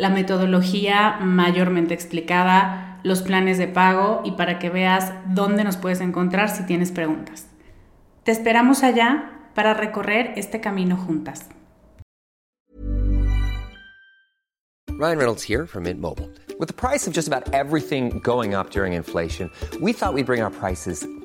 la metodología mayormente explicada, los planes de pago y para que veas dónde nos puedes encontrar si tienes preguntas. Te esperamos allá para recorrer este camino juntas. Ryan Reynolds here from Mint Mobile. With the price of just about everything going up during inflation, we thought we'd bring our prices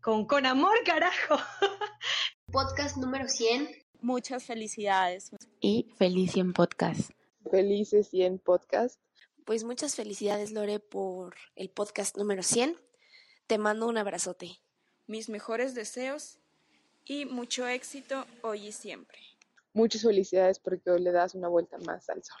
con con amor, carajo. Podcast número 100. Muchas felicidades. y Feliz 100 Podcast. Felices 100 Podcast. Pues muchas felicidades Lore por el podcast número 100. Te mando un abrazote. Mis mejores deseos y mucho éxito hoy y siempre. Muchas felicidades porque hoy le das una vuelta más al sol.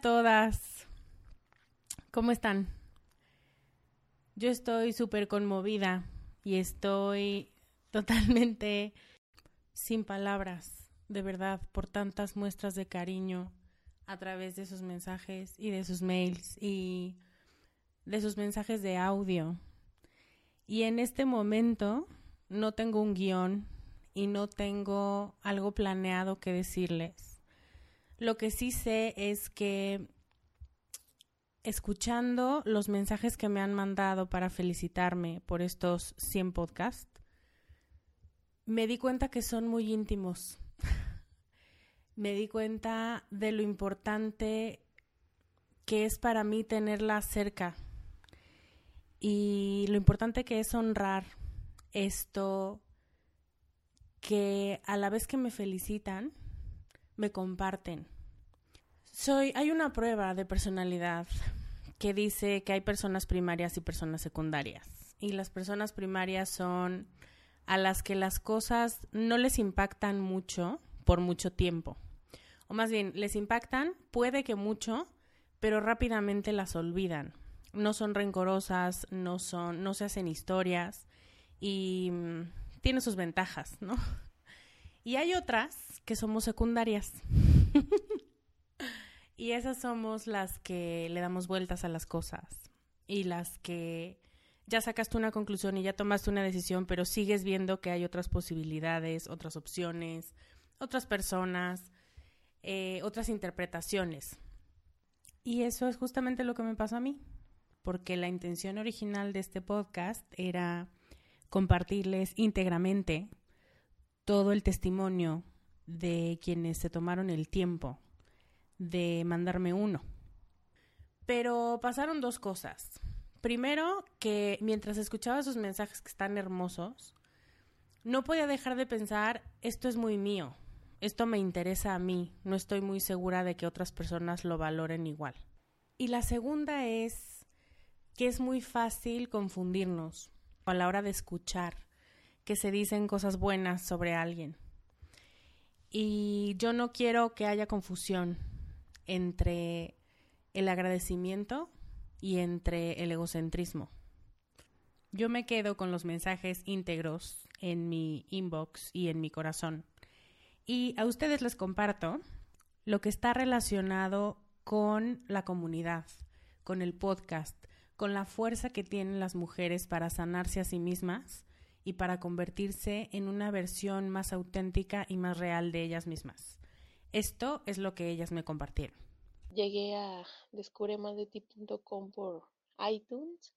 Todas. ¿Cómo están? Yo estoy súper conmovida y estoy totalmente sin palabras, de verdad, por tantas muestras de cariño a través de sus mensajes y de sus mails y de sus mensajes de audio. Y en este momento no tengo un guion y no tengo algo planeado que decirles. Lo que sí sé es que escuchando los mensajes que me han mandado para felicitarme por estos 100 podcasts, me di cuenta que son muy íntimos. me di cuenta de lo importante que es para mí tenerla cerca y lo importante que es honrar esto que a la vez que me felicitan, me comparten. Soy, hay una prueba de personalidad que dice que hay personas primarias y personas secundarias. Y las personas primarias son a las que las cosas no les impactan mucho por mucho tiempo. O más bien, les impactan, puede que mucho, pero rápidamente las olvidan. No son rencorosas, no son, no se hacen historias y mm, tiene sus ventajas, ¿no? Y hay otras que somos secundarias. y esas somos las que le damos vueltas a las cosas y las que ya sacaste una conclusión y ya tomaste una decisión, pero sigues viendo que hay otras posibilidades, otras opciones, otras personas, eh, otras interpretaciones. Y eso es justamente lo que me pasó a mí, porque la intención original de este podcast era compartirles íntegramente todo el testimonio de quienes se tomaron el tiempo de mandarme uno. Pero pasaron dos cosas. Primero, que mientras escuchaba sus mensajes que están hermosos, no podía dejar de pensar, esto es muy mío, esto me interesa a mí, no estoy muy segura de que otras personas lo valoren igual. Y la segunda es que es muy fácil confundirnos a la hora de escuchar que se dicen cosas buenas sobre alguien. Y yo no quiero que haya confusión entre el agradecimiento y entre el egocentrismo. Yo me quedo con los mensajes íntegros en mi inbox y en mi corazón. Y a ustedes les comparto lo que está relacionado con la comunidad, con el podcast, con la fuerza que tienen las mujeres para sanarse a sí mismas y para convertirse en una versión más auténtica y más real de ellas mismas. Esto es lo que ellas me compartieron. Llegué a descubremasdeti.com por iTunes,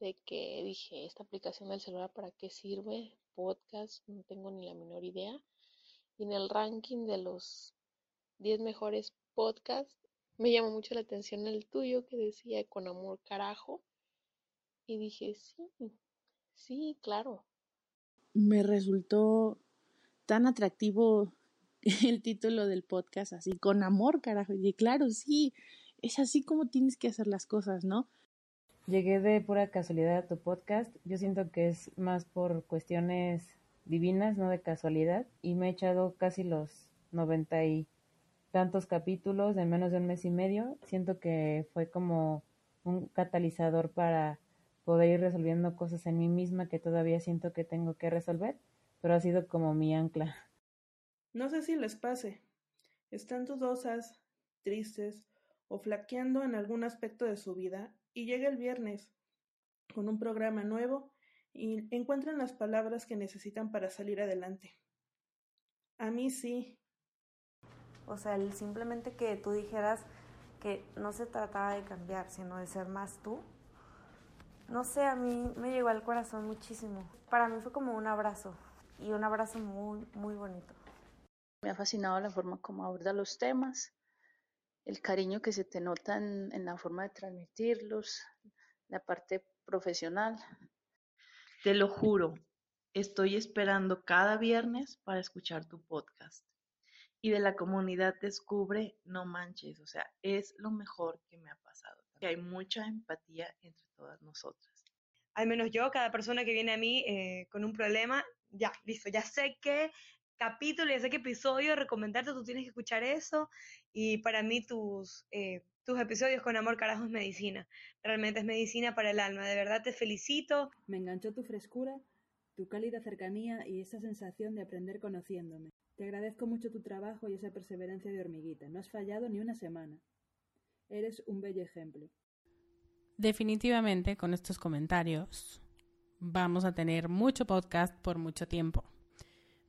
de que dije, esta aplicación del celular para qué sirve, podcast, no tengo ni la menor idea. Y en el ranking de los 10 mejores podcasts, me llamó mucho la atención el tuyo que decía con amor carajo. Y dije, sí, sí, claro. Me resultó tan atractivo el título del podcast así, con amor, carajo. Y claro, sí, es así como tienes que hacer las cosas, ¿no? Llegué de pura casualidad a tu podcast. Yo siento que es más por cuestiones divinas, no de casualidad. Y me he echado casi los noventa y tantos capítulos en menos de un mes y medio. Siento que fue como un catalizador para poder ir resolviendo cosas en mí misma que todavía siento que tengo que resolver, pero ha sido como mi ancla. No sé si les pase. Están dudosas, tristes o flaqueando en algún aspecto de su vida y llega el viernes con un programa nuevo y encuentran las palabras que necesitan para salir adelante. A mí sí. O sea, el simplemente que tú dijeras que no se trataba de cambiar, sino de ser más tú. No sé, a mí me llegó al corazón muchísimo. Para mí fue como un abrazo y un abrazo muy, muy bonito. Me ha fascinado la forma como aborda los temas, el cariño que se te nota en, en la forma de transmitirlos, la parte profesional. Te lo juro, estoy esperando cada viernes para escuchar tu podcast. Y de la comunidad descubre, no manches, o sea, es lo mejor que me ha pasado. Hay mucha empatía entre todas nosotras. Al menos yo, cada persona que viene a mí eh, con un problema, ya, listo, ya sé que capítulo, ya sé qué episodio recomendarte, tú tienes que escuchar eso. Y para mí tus, eh, tus episodios con amor carajo es medicina. Realmente es medicina para el alma. De verdad te felicito. Me enganchó tu frescura, tu cálida cercanía y esa sensación de aprender conociéndome. Te agradezco mucho tu trabajo y esa perseverancia de hormiguita. No has fallado ni una semana. Eres un bello ejemplo. Definitivamente con estos comentarios vamos a tener mucho podcast por mucho tiempo.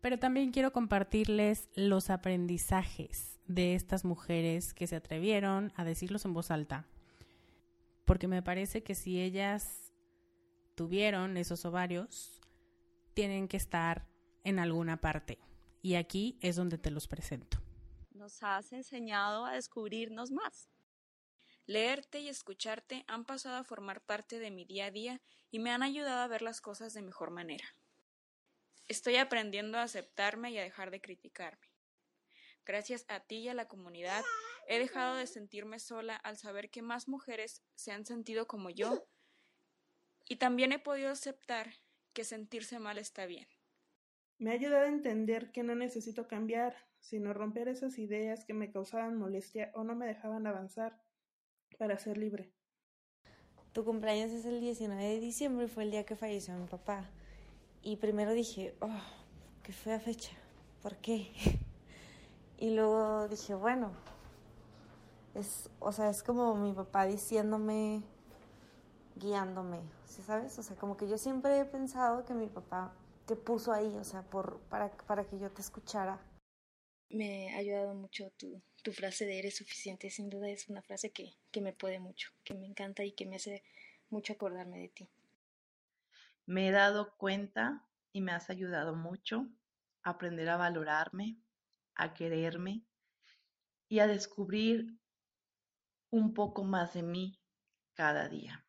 Pero también quiero compartirles los aprendizajes de estas mujeres que se atrevieron a decirlos en voz alta. Porque me parece que si ellas tuvieron esos ovarios, tienen que estar en alguna parte. Y aquí es donde te los presento. Nos has enseñado a descubrirnos más. Leerte y escucharte han pasado a formar parte de mi día a día y me han ayudado a ver las cosas de mejor manera. Estoy aprendiendo a aceptarme y a dejar de criticarme. Gracias a ti y a la comunidad he dejado de sentirme sola al saber que más mujeres se han sentido como yo y también he podido aceptar que sentirse mal está bien. Me ha ayudado a entender que no necesito cambiar, sino romper esas ideas que me causaban molestia o no me dejaban avanzar para ser libre. Tu cumpleaños es el 19 de diciembre y fue el día que falleció mi papá. Y primero dije, oh, qué fea fecha, ¿por qué? Y luego dije, bueno, es, o sea, es como mi papá diciéndome, guiándome, ¿sí sabes? O sea, como que yo siempre he pensado que mi papá te puso ahí, o sea, por, para, para que yo te escuchara. Me ha ayudado mucho tu, tu frase de eres suficiente. Sin duda es una frase que, que me puede mucho, que me encanta y que me hace mucho acordarme de ti. Me he dado cuenta y me has ayudado mucho a aprender a valorarme, a quererme y a descubrir un poco más de mí cada día.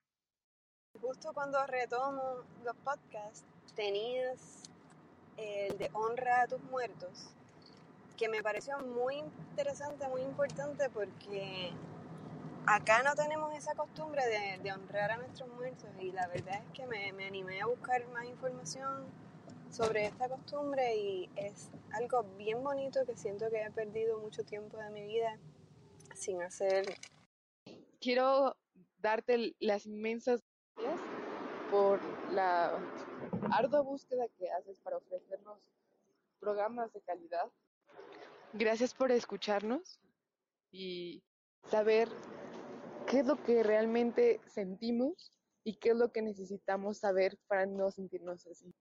Justo cuando retomo los podcasts, tenías el de honra a tus muertos, que me pareció muy interesante, muy importante porque acá no tenemos esa costumbre de, honrar a nuestros muertos y la verdad es que me, me animé a buscar más información sobre esta costumbre y es algo bien bonito que siento que he perdido mucho tiempo de mi vida sin hacer. Quiero darte las inmensas gracias por la ardua búsqueda que haces para ofrecernos programas de calidad. Gracias por escucharnos y saber qué es lo que realmente sentimos y qué es lo que necesitamos saber para no sentirnos así.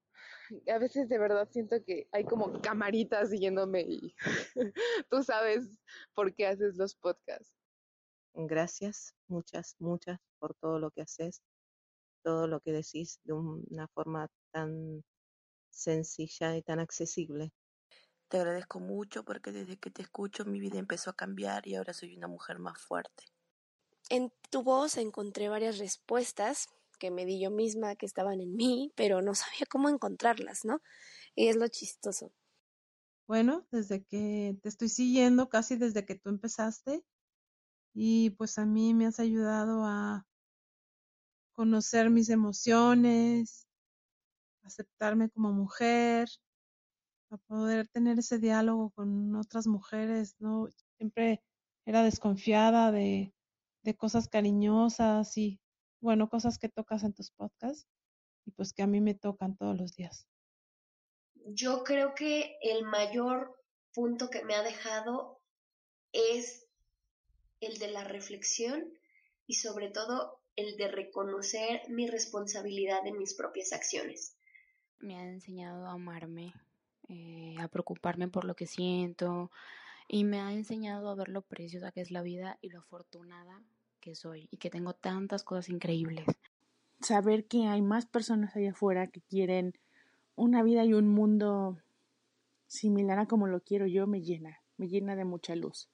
A veces de verdad siento que hay como camaritas siguiéndome y tú sabes por qué haces los podcasts. Gracias, muchas, muchas por todo lo que haces, todo lo que decís de una forma tan sencilla y tan accesible. Te agradezco mucho porque desde que te escucho mi vida empezó a cambiar y ahora soy una mujer más fuerte. En tu voz encontré varias respuestas que me di yo misma que estaban en mí, pero no sabía cómo encontrarlas, ¿no? Y es lo chistoso. Bueno, desde que te estoy siguiendo, casi desde que tú empezaste, y pues a mí me has ayudado a conocer mis emociones, aceptarme como mujer, a poder tener ese diálogo con otras mujeres, ¿no? Siempre era desconfiada de, de cosas cariñosas y, bueno, cosas que tocas en tus podcasts y pues que a mí me tocan todos los días. Yo creo que el mayor punto que me ha dejado es el de la reflexión y sobre todo el de reconocer mi responsabilidad en mis propias acciones. Me ha enseñado a amarme, eh, a preocuparme por lo que siento y me ha enseñado a ver lo preciosa que es la vida y lo afortunada que soy y que tengo tantas cosas increíbles. Saber que hay más personas allá afuera que quieren una vida y un mundo similar a como lo quiero yo me llena, me llena de mucha luz.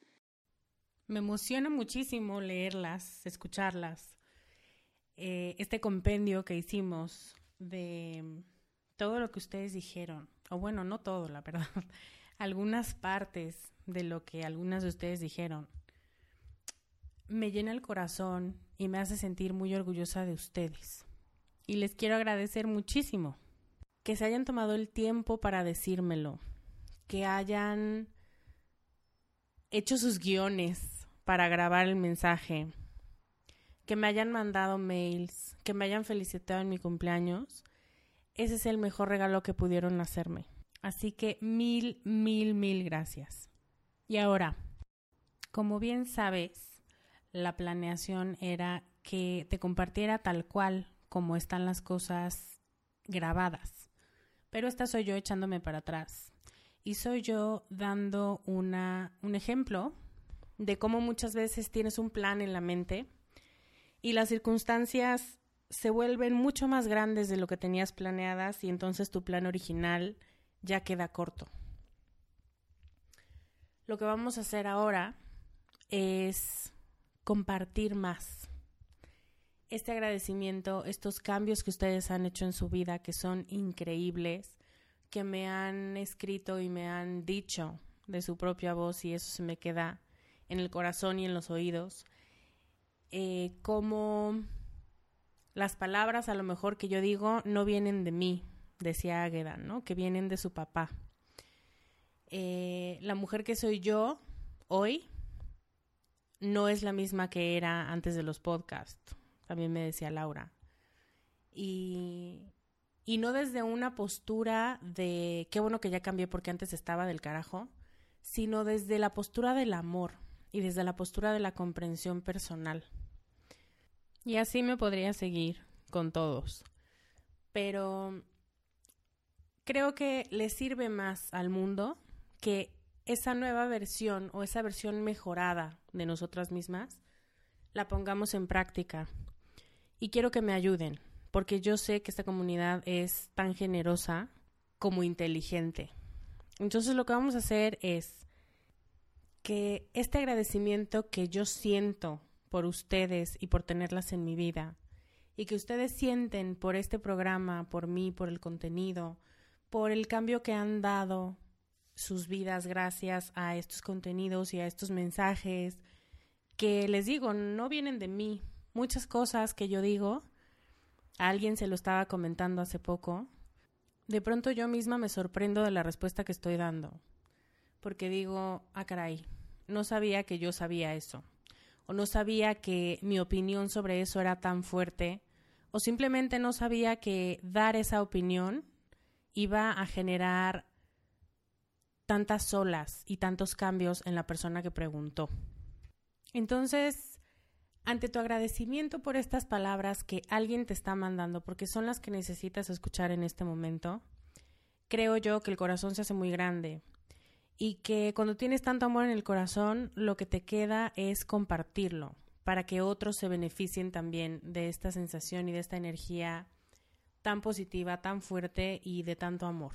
Me emociona muchísimo leerlas, escucharlas. Eh, este compendio que hicimos de todo lo que ustedes dijeron, o bueno, no todo, la verdad, algunas partes de lo que algunas de ustedes dijeron, me llena el corazón y me hace sentir muy orgullosa de ustedes. Y les quiero agradecer muchísimo que se hayan tomado el tiempo para decírmelo, que hayan hecho sus guiones para grabar el mensaje, que me hayan mandado mails, que me hayan felicitado en mi cumpleaños. Ese es el mejor regalo que pudieron hacerme. Así que mil, mil, mil gracias. Y ahora, como bien sabes, la planeación era que te compartiera tal cual como están las cosas grabadas. Pero esta soy yo echándome para atrás. Y soy yo dando una, un ejemplo de cómo muchas veces tienes un plan en la mente y las circunstancias se vuelven mucho más grandes de lo que tenías planeadas y entonces tu plan original ya queda corto. Lo que vamos a hacer ahora es compartir más. Este agradecimiento, estos cambios que ustedes han hecho en su vida, que son increíbles, que me han escrito y me han dicho de su propia voz y eso se me queda en el corazón y en los oídos, eh, como las palabras a lo mejor que yo digo no vienen de mí, decía Águeda, ¿no? Que vienen de su papá. Eh, la mujer que soy yo hoy no es la misma que era antes de los podcasts, también me decía Laura. Y, y no desde una postura de qué bueno que ya cambié porque antes estaba del carajo, sino desde la postura del amor y desde la postura de la comprensión personal. Y así me podría seguir con todos. Pero creo que le sirve más al mundo que esa nueva versión o esa versión mejorada de nosotras mismas la pongamos en práctica. Y quiero que me ayuden, porque yo sé que esta comunidad es tan generosa como inteligente. Entonces lo que vamos a hacer es que este agradecimiento que yo siento por ustedes y por tenerlas en mi vida, y que ustedes sienten por este programa, por mí, por el contenido, por el cambio que han dado sus vidas gracias a estos contenidos y a estos mensajes, que les digo, no vienen de mí. Muchas cosas que yo digo, a alguien se lo estaba comentando hace poco, de pronto yo misma me sorprendo de la respuesta que estoy dando, porque digo, ah, caray, no sabía que yo sabía eso, o no sabía que mi opinión sobre eso era tan fuerte, o simplemente no sabía que dar esa opinión iba a generar tantas olas y tantos cambios en la persona que preguntó. Entonces, ante tu agradecimiento por estas palabras que alguien te está mandando, porque son las que necesitas escuchar en este momento, creo yo que el corazón se hace muy grande y que cuando tienes tanto amor en el corazón, lo que te queda es compartirlo para que otros se beneficien también de esta sensación y de esta energía tan positiva, tan fuerte y de tanto amor.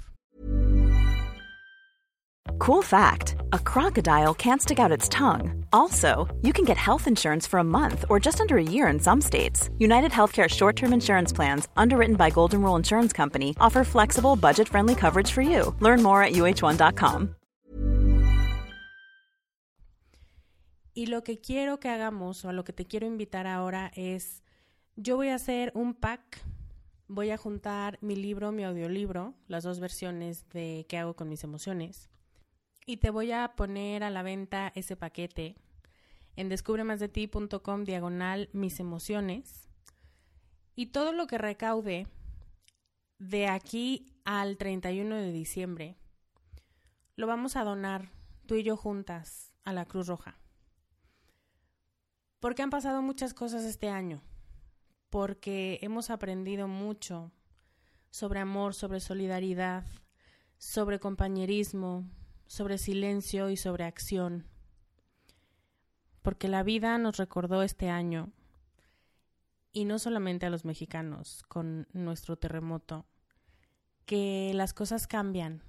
Cool fact a crocodile can't stick out its tongue. Also, you can get health insurance for a month or just under a year in some states. United Healthcare short term insurance plans, underwritten by Golden Rule Insurance Company, offer flexible, budget friendly coverage for you. Learn more at uh1.com. Y lo que quiero que hagamos, o a lo que te quiero invitar ahora, es: yo voy a hacer un pack. Voy a juntar mi libro, mi audiolibro, las dos versiones de qué hago con mis emociones y te voy a poner a la venta ese paquete en descubremasdeti.com diagonal mis emociones y todo lo que recaude de aquí al 31 de diciembre lo vamos a donar tú y yo juntas a la Cruz Roja. Porque han pasado muchas cosas este año, porque hemos aprendido mucho sobre amor, sobre solidaridad, sobre compañerismo, sobre silencio y sobre acción. Porque la vida nos recordó este año, y no solamente a los mexicanos con nuestro terremoto, que las cosas cambian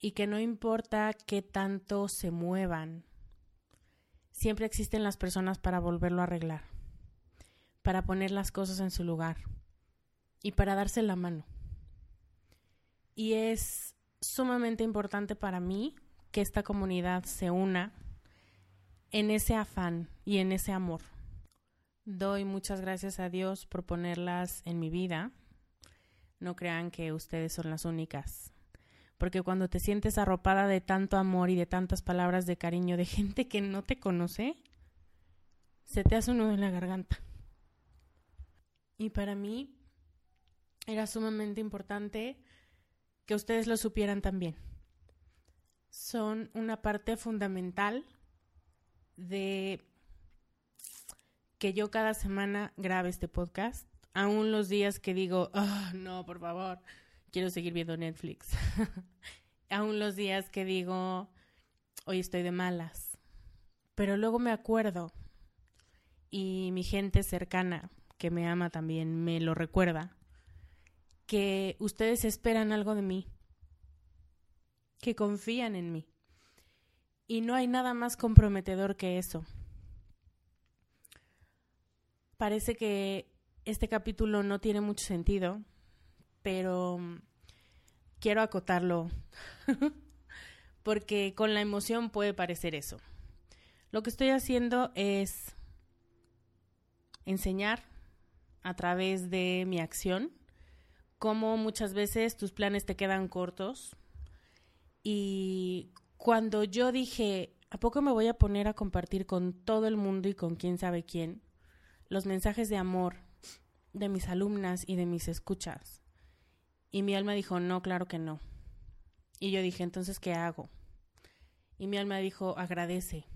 y que no importa qué tanto se muevan, siempre existen las personas para volverlo a arreglar, para poner las cosas en su lugar y para darse la mano. Y es sumamente importante para mí que esta comunidad se una en ese afán y en ese amor. Doy muchas gracias a Dios por ponerlas en mi vida. No crean que ustedes son las únicas. Porque cuando te sientes arropada de tanto amor y de tantas palabras de cariño de gente que no te conoce, se te hace un nudo en la garganta. Y para mí era sumamente importante que ustedes lo supieran también. Son una parte fundamental de que yo cada semana grabe este podcast, aún los días que digo, oh, no, por favor, quiero seguir viendo Netflix, aún los días que digo, hoy estoy de malas, pero luego me acuerdo y mi gente cercana que me ama también me lo recuerda que ustedes esperan algo de mí, que confían en mí. Y no hay nada más comprometedor que eso. Parece que este capítulo no tiene mucho sentido, pero quiero acotarlo porque con la emoción puede parecer eso. Lo que estoy haciendo es enseñar a través de mi acción cómo muchas veces tus planes te quedan cortos. Y cuando yo dije, ¿a poco me voy a poner a compartir con todo el mundo y con quién sabe quién los mensajes de amor de mis alumnas y de mis escuchas? Y mi alma dijo, no, claro que no. Y yo dije, entonces, ¿qué hago? Y mi alma dijo, agradece.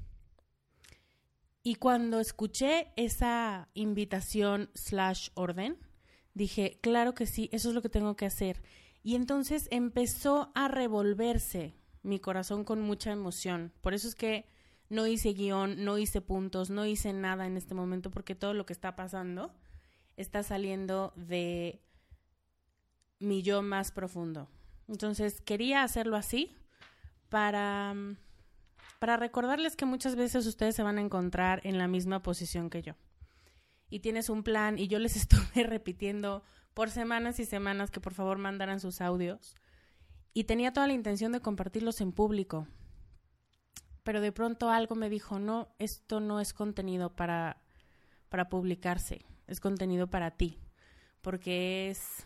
Y cuando escuché esa invitación slash orden, dije, claro que sí, eso es lo que tengo que hacer. Y entonces empezó a revolverse mi corazón con mucha emoción. Por eso es que no hice guion, no hice puntos, no hice nada en este momento porque todo lo que está pasando está saliendo de mi yo más profundo. Entonces quería hacerlo así para, para recordarles que muchas veces ustedes se van a encontrar en la misma posición que yo. Y tienes un plan y yo les estuve repitiendo por semanas y semanas que por favor mandaran sus audios. Y tenía toda la intención de compartirlos en público. Pero de pronto algo me dijo, no, esto no es contenido para, para publicarse, es contenido para ti, porque es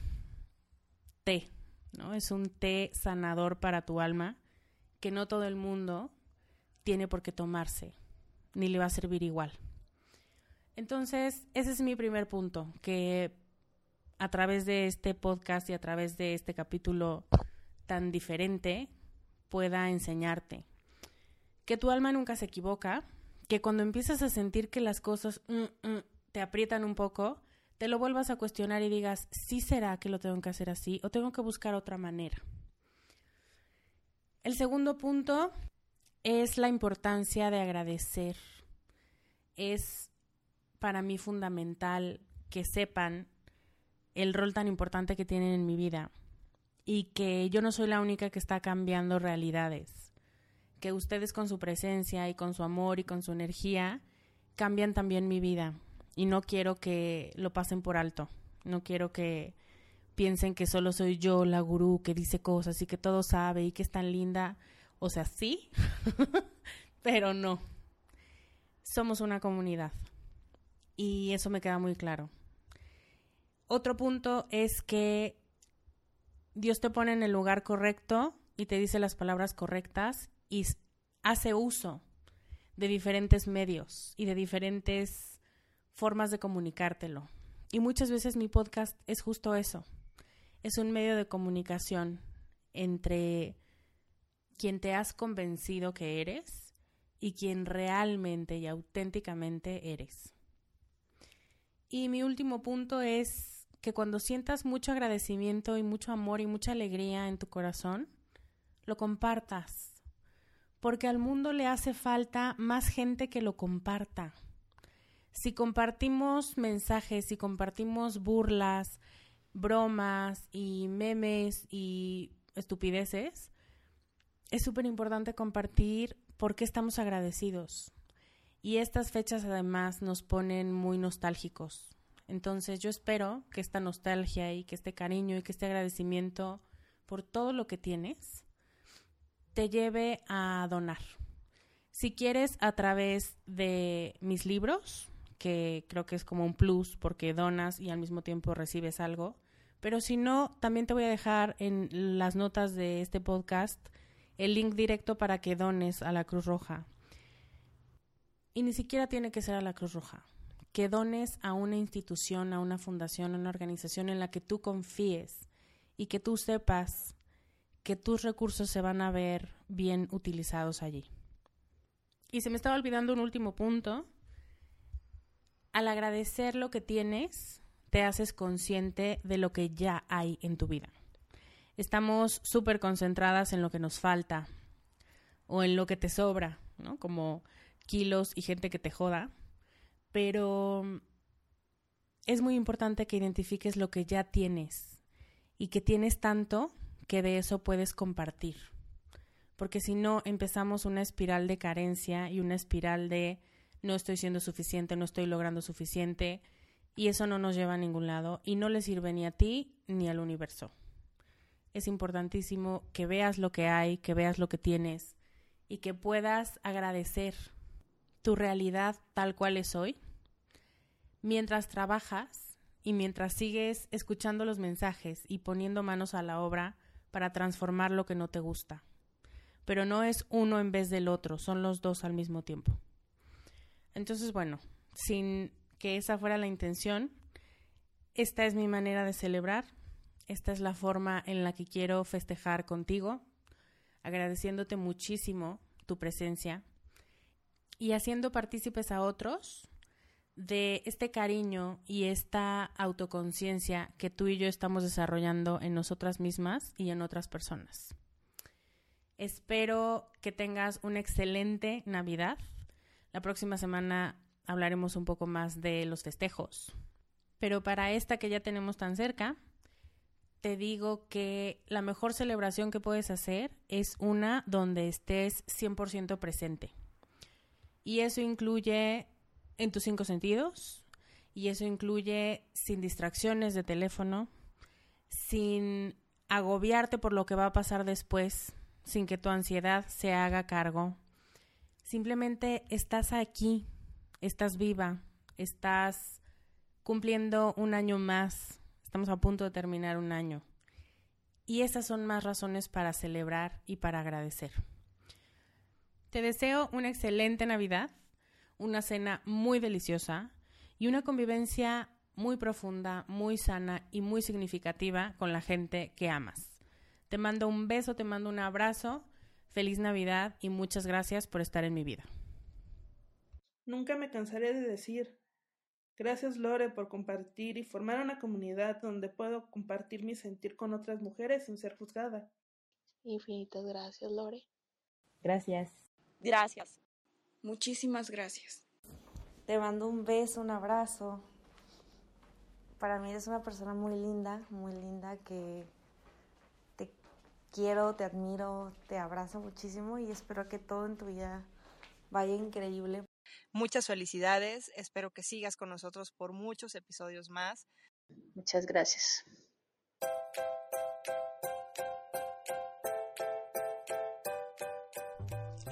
té, ¿no? Es un té sanador para tu alma que no todo el mundo tiene por qué tomarse, ni le va a servir igual. Entonces, ese es mi primer punto, que a través de este podcast y a través de este capítulo tan diferente pueda enseñarte. Que tu alma nunca se equivoca, que cuando empiezas a sentir que las cosas mm, mm, te aprietan un poco, te lo vuelvas a cuestionar y digas, ¿sí será que lo tengo que hacer así o tengo que buscar otra manera? El segundo punto es la importancia de agradecer. Es para mí fundamental que sepan el rol tan importante que tienen en mi vida y que yo no soy la única que está cambiando realidades, que ustedes con su presencia y con su amor y con su energía cambian también mi vida. Y no quiero que lo pasen por alto, no quiero que piensen que solo soy yo la gurú que dice cosas y que todo sabe y que es tan linda, o sea, sí, pero no. Somos una comunidad y eso me queda muy claro. Otro punto es que Dios te pone en el lugar correcto y te dice las palabras correctas y hace uso de diferentes medios y de diferentes formas de comunicártelo. Y muchas veces mi podcast es justo eso. Es un medio de comunicación entre quien te has convencido que eres y quien realmente y auténticamente eres. Y mi último punto es que cuando sientas mucho agradecimiento y mucho amor y mucha alegría en tu corazón, lo compartas, porque al mundo le hace falta más gente que lo comparta. Si compartimos mensajes, si compartimos burlas, bromas y memes y estupideces, es súper importante compartir por qué estamos agradecidos. Y estas fechas además nos ponen muy nostálgicos. Entonces yo espero que esta nostalgia y que este cariño y que este agradecimiento por todo lo que tienes te lleve a donar. Si quieres a través de mis libros, que creo que es como un plus porque donas y al mismo tiempo recibes algo, pero si no, también te voy a dejar en las notas de este podcast el link directo para que dones a la Cruz Roja. Y ni siquiera tiene que ser a la Cruz Roja que dones a una institución, a una fundación, a una organización en la que tú confíes y que tú sepas que tus recursos se van a ver bien utilizados allí. Y se me estaba olvidando un último punto. Al agradecer lo que tienes, te haces consciente de lo que ya hay en tu vida. Estamos súper concentradas en lo que nos falta o en lo que te sobra, ¿no? Como kilos y gente que te joda pero es muy importante que identifiques lo que ya tienes y que tienes tanto que de eso puedes compartir. Porque si no, empezamos una espiral de carencia y una espiral de no estoy siendo suficiente, no estoy logrando suficiente, y eso no nos lleva a ningún lado y no le sirve ni a ti ni al universo. Es importantísimo que veas lo que hay, que veas lo que tienes y que puedas agradecer tu realidad tal cual es hoy mientras trabajas y mientras sigues escuchando los mensajes y poniendo manos a la obra para transformar lo que no te gusta. Pero no es uno en vez del otro, son los dos al mismo tiempo. Entonces, bueno, sin que esa fuera la intención, esta es mi manera de celebrar, esta es la forma en la que quiero festejar contigo, agradeciéndote muchísimo tu presencia y haciendo partícipes a otros de este cariño y esta autoconciencia que tú y yo estamos desarrollando en nosotras mismas y en otras personas. Espero que tengas una excelente Navidad. La próxima semana hablaremos un poco más de los festejos. Pero para esta que ya tenemos tan cerca, te digo que la mejor celebración que puedes hacer es una donde estés 100% presente. Y eso incluye en tus cinco sentidos, y eso incluye sin distracciones de teléfono, sin agobiarte por lo que va a pasar después, sin que tu ansiedad se haga cargo. Simplemente estás aquí, estás viva, estás cumpliendo un año más, estamos a punto de terminar un año. Y esas son más razones para celebrar y para agradecer. Te deseo una excelente Navidad, una cena muy deliciosa y una convivencia muy profunda, muy sana y muy significativa con la gente que amas. Te mando un beso, te mando un abrazo, feliz Navidad y muchas gracias por estar en mi vida. Nunca me cansaré de decir, gracias Lore por compartir y formar una comunidad donde puedo compartir mi sentir con otras mujeres sin ser juzgada. Infinitas gracias Lore. Gracias. Gracias. Muchísimas gracias. Te mando un beso, un abrazo. Para mí eres una persona muy linda, muy linda que te quiero, te admiro, te abrazo muchísimo y espero que todo en tu vida vaya increíble. Muchas felicidades, espero que sigas con nosotros por muchos episodios más. Muchas gracias.